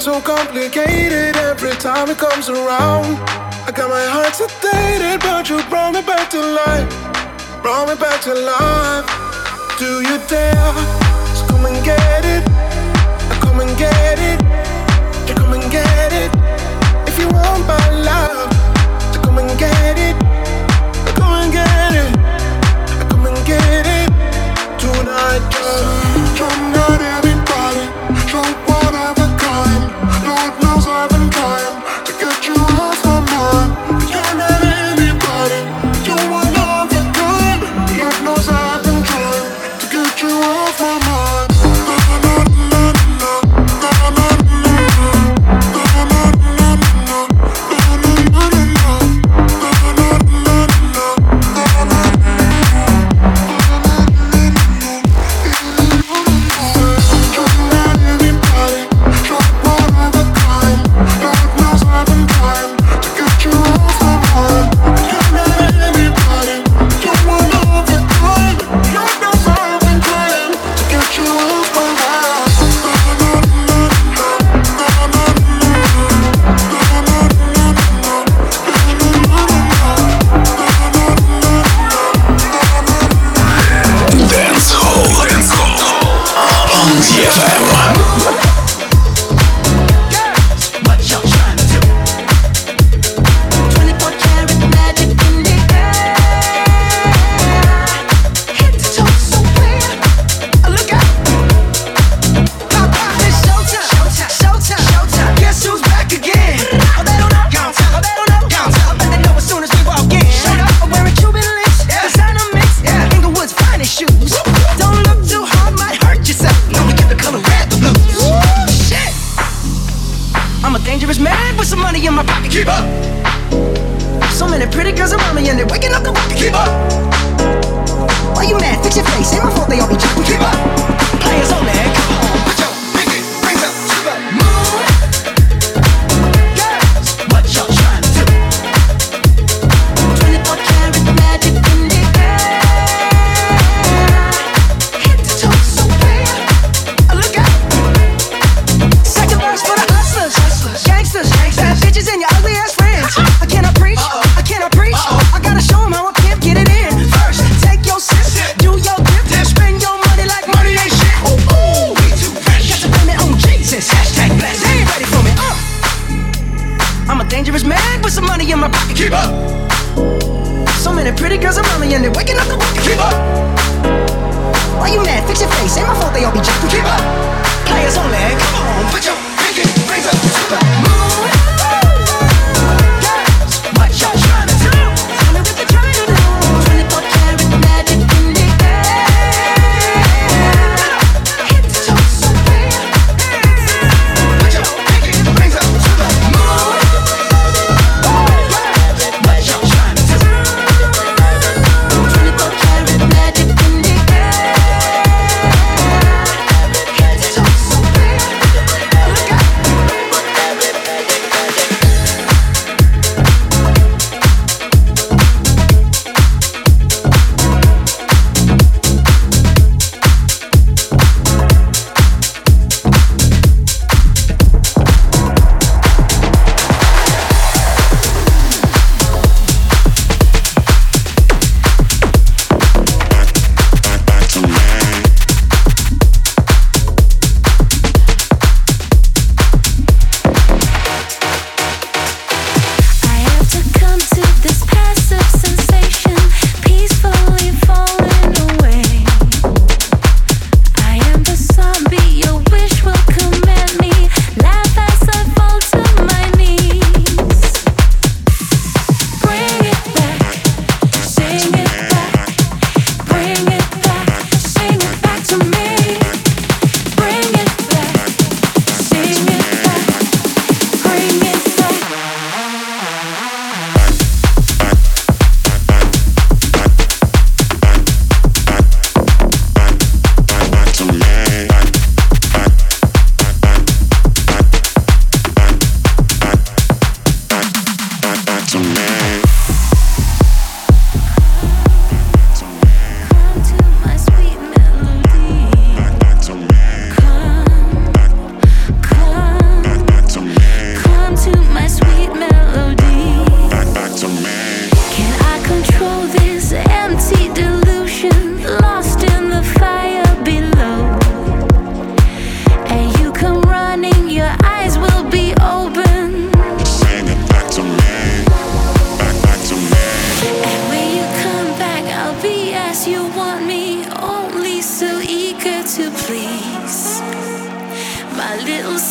gets so complicated every time it comes around. I got my heart sedated, but you brought me back to life. Brought me back to life. Do you dare? So come and get it. I come and get it. You come and get it. If you want my love, so come and get it.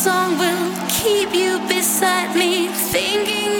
song will keep you beside me, thinking.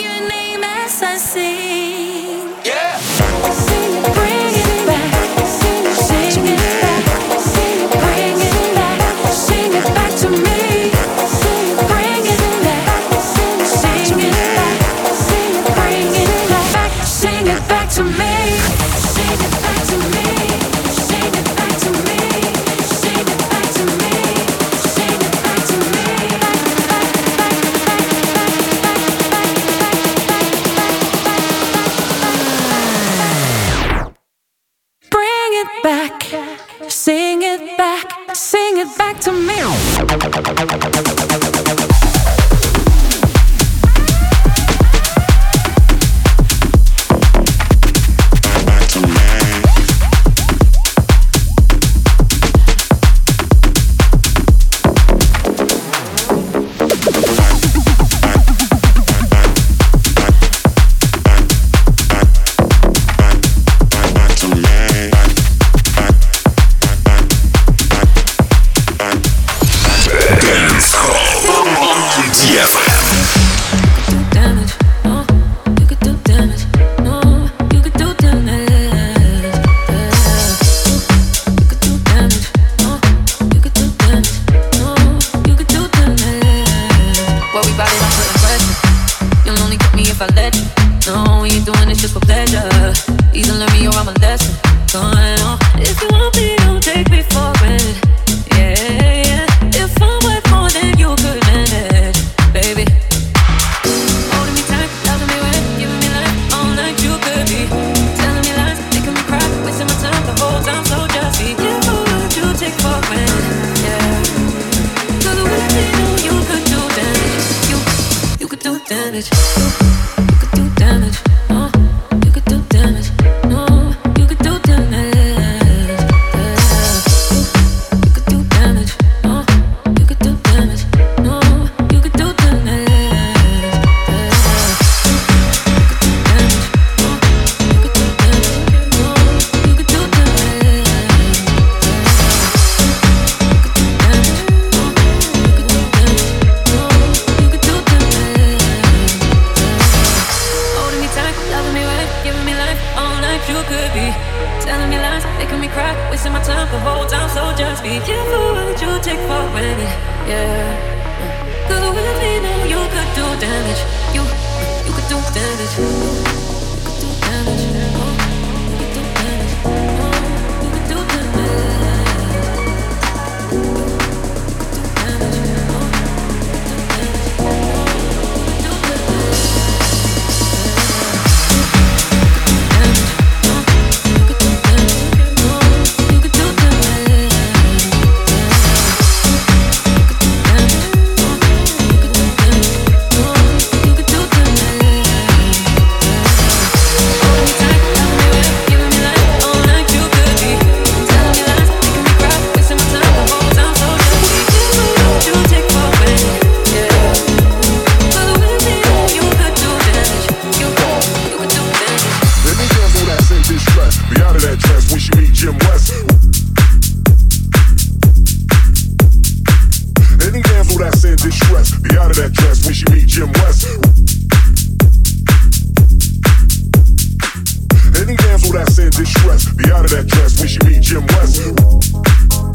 that dress. We should meet Jim West.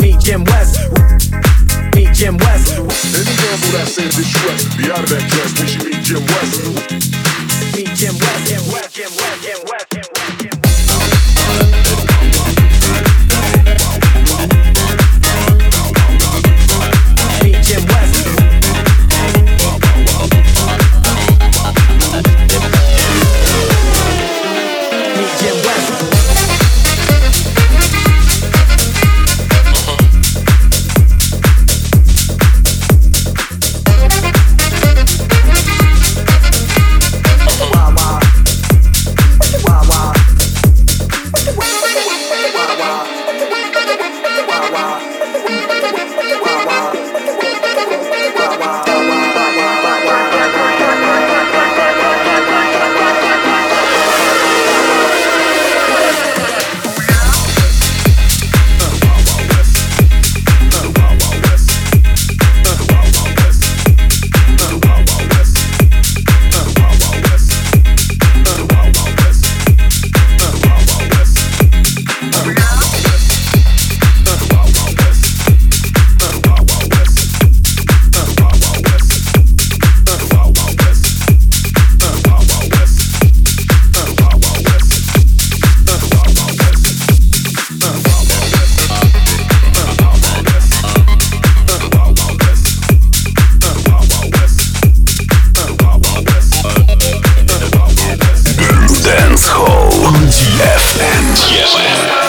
Meet Jim West. Meet Jim West. Any gamble that said distress, be out of that dress. We should meet Jim West. Meet Jim West. Jim West. Jim West. Jim West. That's